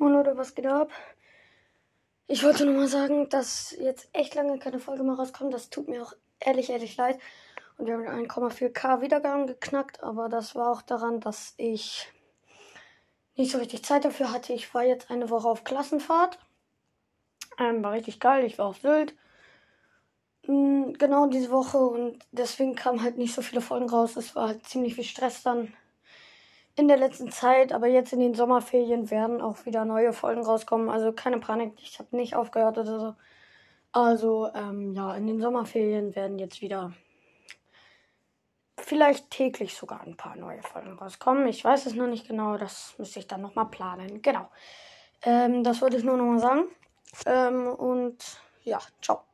Moin Leute, was geht ab? Ich wollte nur mal sagen, dass jetzt echt lange keine Folge mehr rauskommt. Das tut mir auch ehrlich, ehrlich leid. Und wir haben 1,4k Wiedergaben geknackt, aber das war auch daran, dass ich nicht so richtig Zeit dafür hatte. Ich war jetzt eine Woche auf Klassenfahrt. Ähm, war richtig geil. Ich war auf Sylt. Mhm, genau diese Woche und deswegen kamen halt nicht so viele Folgen raus. Es war halt ziemlich viel Stress dann in der letzten Zeit, aber jetzt in den Sommerferien werden auch wieder neue Folgen rauskommen. Also keine Panik, ich habe nicht aufgehört oder so. Also ähm, ja, in den Sommerferien werden jetzt wieder vielleicht täglich sogar ein paar neue Folgen rauskommen. Ich weiß es noch nicht genau, das müsste ich dann nochmal planen. Genau. Ähm, das wollte ich nur nochmal sagen. Ähm, und ja, ciao.